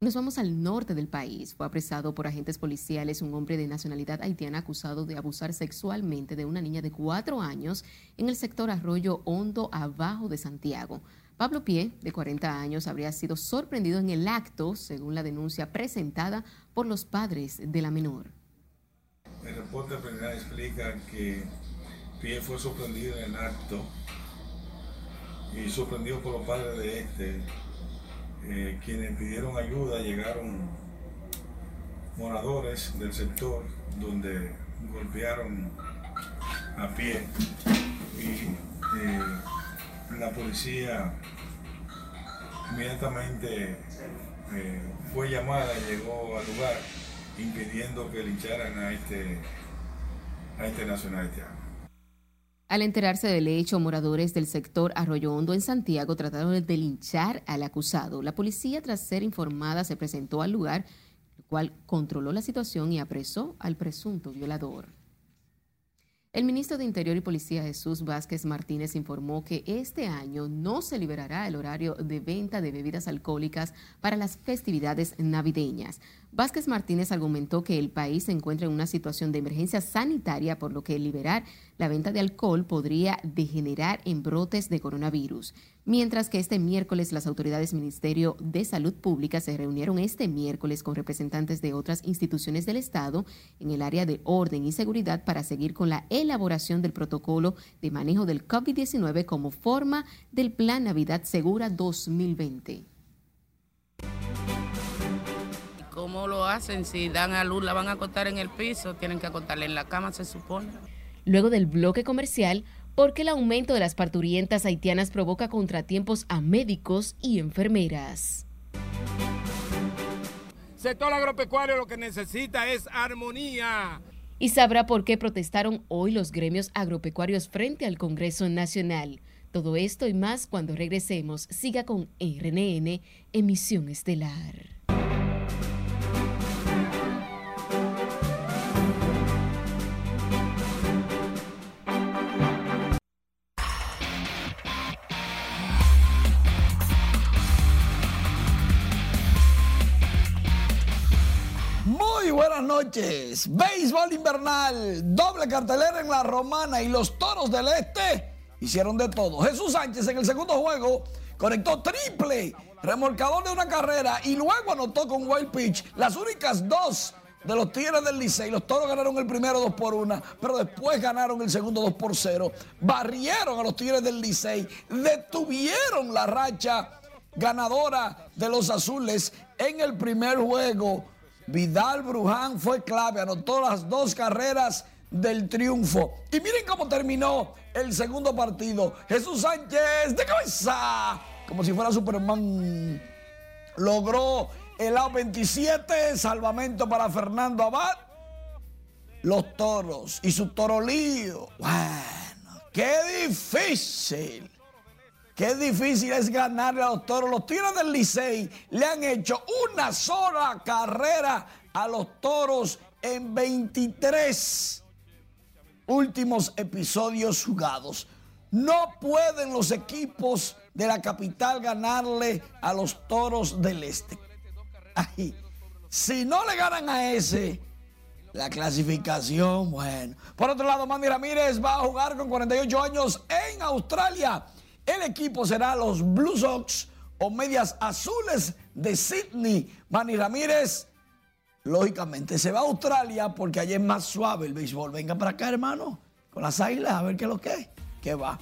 Nos vamos al norte del país. Fue apresado por agentes policiales un hombre de nacionalidad haitiana acusado de abusar sexualmente de una niña de cuatro años en el sector Arroyo Hondo, abajo de Santiago. Pablo Pie, de 40 años, habría sido sorprendido en el acto, según la denuncia presentada por los padres de la menor. El reporte preliminar explica que Pie fue sorprendido en el acto y sorprendido por los padres de este, eh, quienes pidieron ayuda, llegaron moradores del sector donde golpearon a Pie y eh, la policía inmediatamente eh, fue llamada y llegó al lugar impidiendo que lincharan a este, a este nacional Al enterarse del hecho, moradores del sector Arroyo Hondo en Santiago trataron de linchar al acusado. La policía, tras ser informada, se presentó al lugar, el cual controló la situación y apresó al presunto violador. El ministro de Interior y Policía Jesús Vázquez Martínez informó que este año no se liberará el horario de venta de bebidas alcohólicas para las festividades navideñas. Vázquez Martínez argumentó que el país se encuentra en una situación de emergencia sanitaria, por lo que liberar la venta de alcohol podría degenerar en brotes de coronavirus. Mientras que este miércoles las autoridades Ministerio de Salud Pública se reunieron este miércoles con representantes de otras instituciones del Estado en el área de orden y seguridad para seguir con la elaboración del protocolo de manejo del COVID-19 como forma del Plan Navidad Segura 2020. ¿Cómo lo hacen? Si dan a luz, la van a acostar en el piso, tienen que acostarla en la cama, se supone. Luego del bloque comercial, ¿por qué el aumento de las parturientas haitianas provoca contratiempos a médicos y enfermeras? Sector agropecuario lo que necesita es armonía. Y sabrá por qué protestaron hoy los gremios agropecuarios frente al Congreso Nacional. Todo esto y más cuando regresemos. Siga con RNN, emisión estelar. Buenas noches. Béisbol invernal, doble cartelera en la Romana y los Toros del Este hicieron de todo. Jesús Sánchez en el segundo juego conectó triple, remolcador de una carrera y luego anotó con wild pitch las únicas dos de los Tigres del Licey. Los Toros ganaron el primero 2 por 1, pero después ganaron el segundo 2 por 0. Barrieron a los Tigres del Licey, detuvieron la racha ganadora de los Azules en el primer juego. Vidal Bruján fue clave, anotó las dos carreras del triunfo. Y miren cómo terminó el segundo partido. Jesús Sánchez de cabeza, como si fuera Superman. Logró el a 27, salvamento para Fernando Abad. Los toros y su torolío. Bueno, qué difícil. Qué difícil es ganarle a los toros. Los Tigres del Licey le han hecho una sola carrera a los toros en 23 últimos episodios jugados. No pueden los equipos de la capital ganarle a los toros del este. Si no le ganan a ese, la clasificación, bueno. Por otro lado, Mandy Ramírez va a jugar con 48 años en Australia. El equipo será los Blue Sox o medias azules de Sydney. Manny Ramírez, lógicamente, se va a Australia porque allí es más suave el béisbol. Venga para acá, hermano, con las águilas, a ver qué es lo que es. Que va.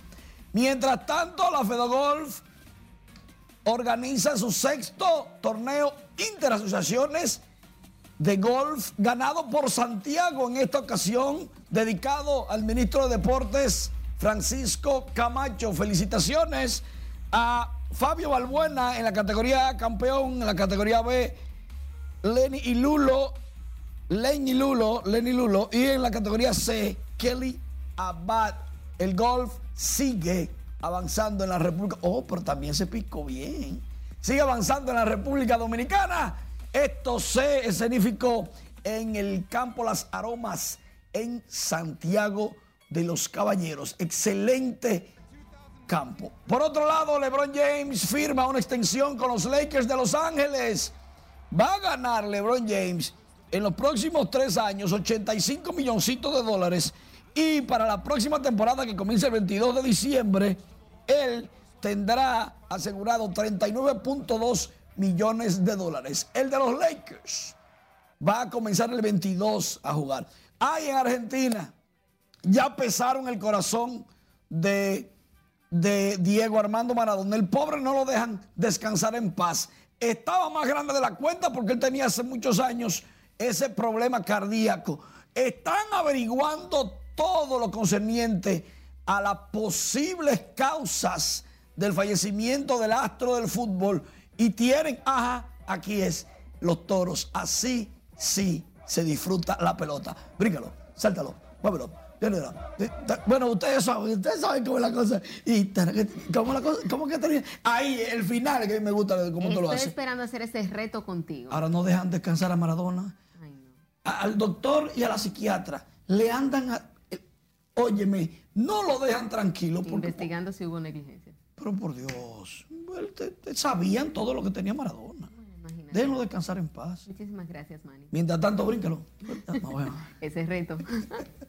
Mientras tanto, la Fedogolf organiza su sexto torneo interasociaciones de golf ganado por Santiago en esta ocasión, dedicado al ministro de Deportes Francisco Camacho. Felicitaciones a Fabio Balbuena en la categoría A, campeón, en la categoría B, Lenny y Lulo, Lenny Lulo, Lenny Lulo, y en la categoría C, Kelly Abad. El golf sigue avanzando en la República. Oh, pero también se picó bien. Sigue avanzando en la República Dominicana. Esto se escenificó en el campo Las Aromas en Santiago de los Caballeros. Excelente campo. Por otro lado, LeBron James firma una extensión con los Lakers de Los Ángeles. Va a ganar LeBron James en los próximos tres años 85 milloncitos de dólares. Y para la próxima temporada que comienza el 22 de diciembre, él tendrá asegurado 39.2 millones de dólares. El de los Lakers va a comenzar el 22 a jugar. Ahí en Argentina ya pesaron el corazón de, Diego Armando Maradona. El pobre no lo dejan descansar en paz. Estaba más grande de la cuenta porque él tenía hace muchos años ese problema cardíaco. Están averiguando todo lo concerniente a las posibles causas del fallecimiento del astro del fútbol y tienen, ajá, aquí es, los toros. Así sí se disfruta la pelota. Bríncalo, sáltalo, muévelo. Bueno, ustedes saben, ustedes saben cómo es la cosa. Y cómo la cosa, cómo que tenía. Ahí, el final que me gusta cómo tú lo haces. Estoy esperando hacer ese reto contigo. Ahora no dejan descansar a Maradona. Ay, no. Al doctor y a la psiquiatra le andan a, óyeme, no lo dejan tranquilo. Porque, Investigando si hubo negligencia. Pero por Dios, sabían todo lo que tenía Maradona. Déjenlo descansar en paz. Muchísimas gracias, Manny. Mientras tanto, bríncalo. Ese reto.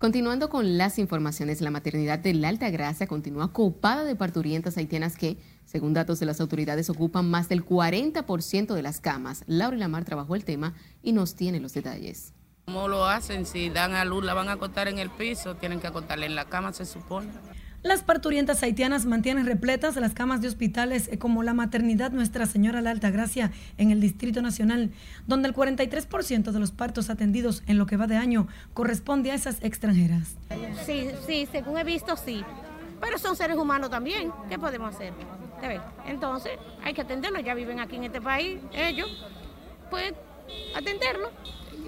Continuando con las informaciones, la maternidad de la Alta Gracia continúa copada de parturientas haitianas que, según datos de las autoridades, ocupan más del 40% de las camas. Laura Lamar trabajó el tema y nos tiene los detalles. ¿Cómo lo hacen? Si dan a luz, la van a acostar en el piso, tienen que acostarla en la cama, se supone. Las parturientas haitianas mantienen repletas las camas de hospitales eh, como la maternidad Nuestra Señora la Alta Gracia en el Distrito Nacional, donde el 43% de los partos atendidos en lo que va de año corresponde a esas extranjeras. Sí, sí, según he visto, sí. Pero son seres humanos también. ¿Qué podemos hacer? Entonces, hay que atenderlos. Ya viven aquí en este país, ellos. Pues, atenderlos.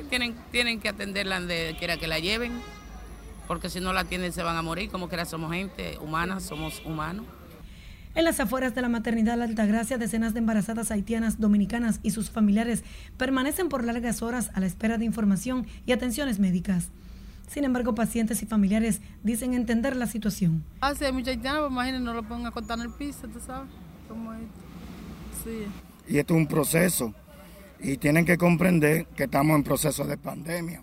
Tienen, tienen que atenderla donde quiera que la lleven porque si no la tienen se van a morir, como que era somos gente humana, somos humanos. En las afueras de la maternidad La Altagracia, decenas de embarazadas haitianas, dominicanas y sus familiares permanecen por largas horas a la espera de información y atenciones médicas. Sin embargo, pacientes y familiares dicen entender la situación. Hace ah, mucha haitiana, pues imagínense, no lo pongan a contar en el piso, tú sabes. Sí. Y esto es un proceso. Y tienen que comprender que estamos en proceso de pandemia,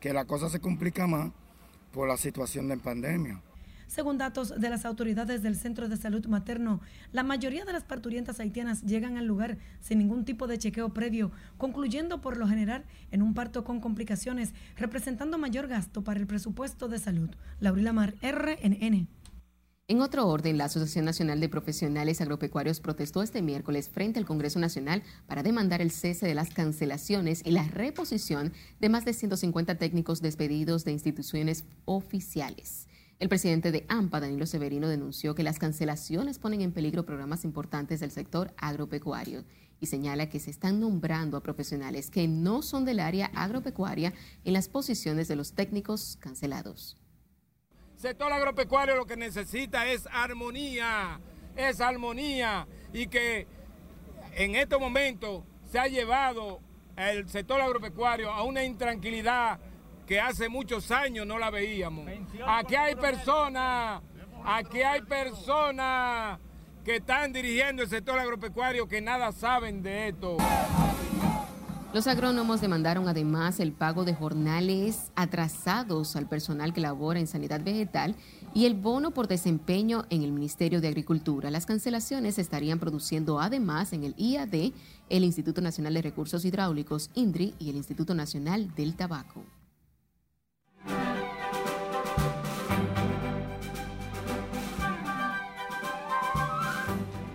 que la cosa se complica más por la situación de pandemia. Según datos de las autoridades del Centro de Salud Materno, la mayoría de las parturientas haitianas llegan al lugar sin ningún tipo de chequeo previo, concluyendo por lo general en un parto con complicaciones, representando mayor gasto para el presupuesto de salud. Laurila Mar, RNN. En otro orden, la Asociación Nacional de Profesionales Agropecuarios protestó este miércoles frente al Congreso Nacional para demandar el cese de las cancelaciones y la reposición de más de 150 técnicos despedidos de instituciones oficiales. El presidente de AMPA, Danilo Severino, denunció que las cancelaciones ponen en peligro programas importantes del sector agropecuario y señala que se están nombrando a profesionales que no son del área agropecuaria en las posiciones de los técnicos cancelados sector agropecuario lo que necesita es armonía, es armonía y que en este momento se ha llevado el sector agropecuario a una intranquilidad que hace muchos años no la veíamos. Aquí hay personas, aquí hay personas que están dirigiendo el sector agropecuario que nada saben de esto. Los agrónomos demandaron además el pago de jornales atrasados al personal que labora en sanidad vegetal y el bono por desempeño en el Ministerio de Agricultura. Las cancelaciones estarían produciendo además en el IAD, el Instituto Nacional de Recursos Hidráulicos, INDRI, y el Instituto Nacional del Tabaco.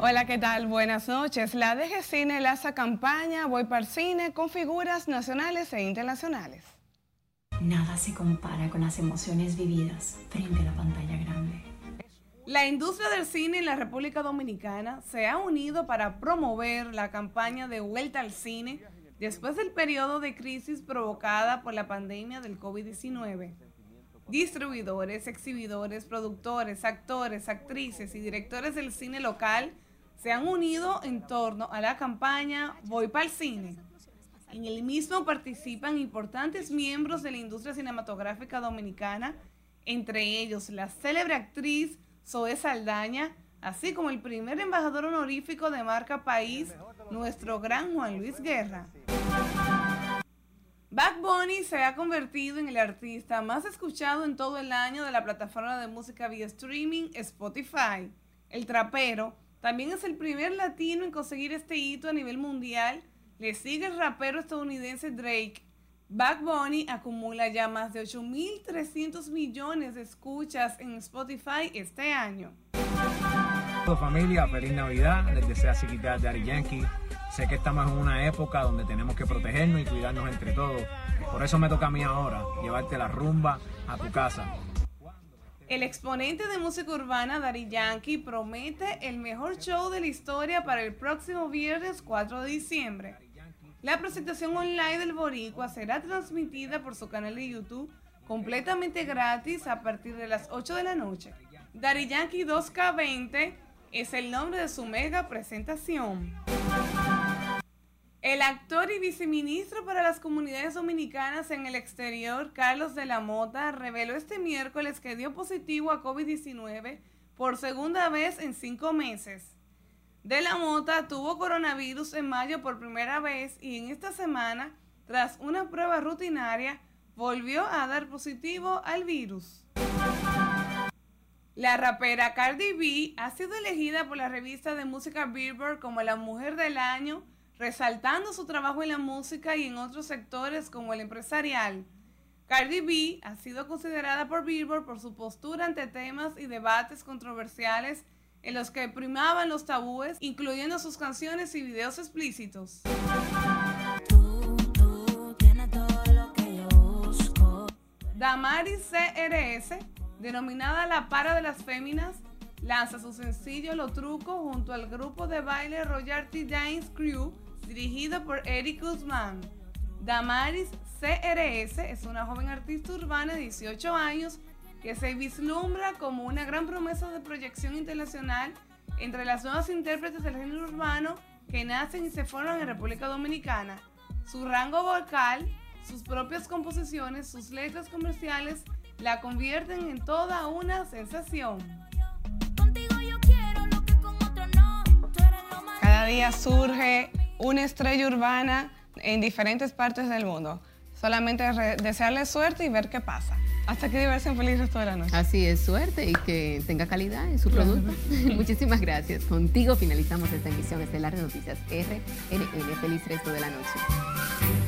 Hola, ¿qué tal? Buenas noches. La DG Cine lanza campaña Voy para el cine con figuras nacionales e internacionales. Nada se compara con las emociones vividas frente a la pantalla grande. La industria del cine en la República Dominicana se ha unido para promover la campaña de vuelta al cine después del periodo de crisis provocada por la pandemia del COVID-19. Distribuidores, exhibidores, productores, actores, actrices y directores del cine local se han unido en torno a la campaña Voy para el cine. En el mismo participan importantes miembros de la industria cinematográfica dominicana, entre ellos la célebre actriz Zoe Saldaña, así como el primer embajador honorífico de marca País, nuestro gran Juan Luis Guerra. Bad Bunny se ha convertido en el artista más escuchado en todo el año de la plataforma de música vía streaming Spotify. El trapero también es el primer latino en conseguir este hito a nivel mundial. Le sigue el rapero estadounidense Drake. Bad Bunny acumula ya más de 8.300 millones de escuchas en Spotify este año. Familia, feliz Navidad. Les desea Chiquita de Ari Yankee. Sé que estamos en una época donde tenemos que protegernos y cuidarnos entre todos. Por eso me toca a mí ahora llevarte la rumba a tu casa. El exponente de música urbana Daddy Yankee promete el mejor show de la historia para el próximo viernes 4 de diciembre. La presentación online del Boricua será transmitida por su canal de YouTube completamente gratis a partir de las 8 de la noche. Daddy Yankee 2K20 es el nombre de su mega presentación. El actor y viceministro para las comunidades dominicanas en el exterior, Carlos de la Mota, reveló este miércoles que dio positivo a COVID-19 por segunda vez en cinco meses. De la Mota tuvo coronavirus en mayo por primera vez y en esta semana, tras una prueba rutinaria, volvió a dar positivo al virus. La rapera Cardi B ha sido elegida por la revista de música Billboard como la mujer del año resaltando su trabajo en la música y en otros sectores como el empresarial. Cardi B ha sido considerada por Billboard por su postura ante temas y debates controversiales en los que primaban los tabúes, incluyendo sus canciones y videos explícitos. Damaris CRS, denominada la para de las féminas, lanza su sencillo Lo Truco junto al grupo de baile Royalty Dance Crew dirigido por Eric Guzmán. Damaris CRS es una joven artista urbana de 18 años que se vislumbra como una gran promesa de proyección internacional entre las nuevas intérpretes del género urbano que nacen y se forman en República Dominicana. Su rango vocal, sus propias composiciones, sus letras comerciales la convierten en toda una sensación. Cada día surge una estrella urbana en diferentes partes del mundo. Solamente desearle suerte y ver qué pasa. Hasta que diversión feliz resto de la noche. Así es, suerte y que tenga calidad en su producto. Muchísimas gracias. Contigo finalizamos esta emisión estelar de Noticias RNN. Feliz resto de la noche.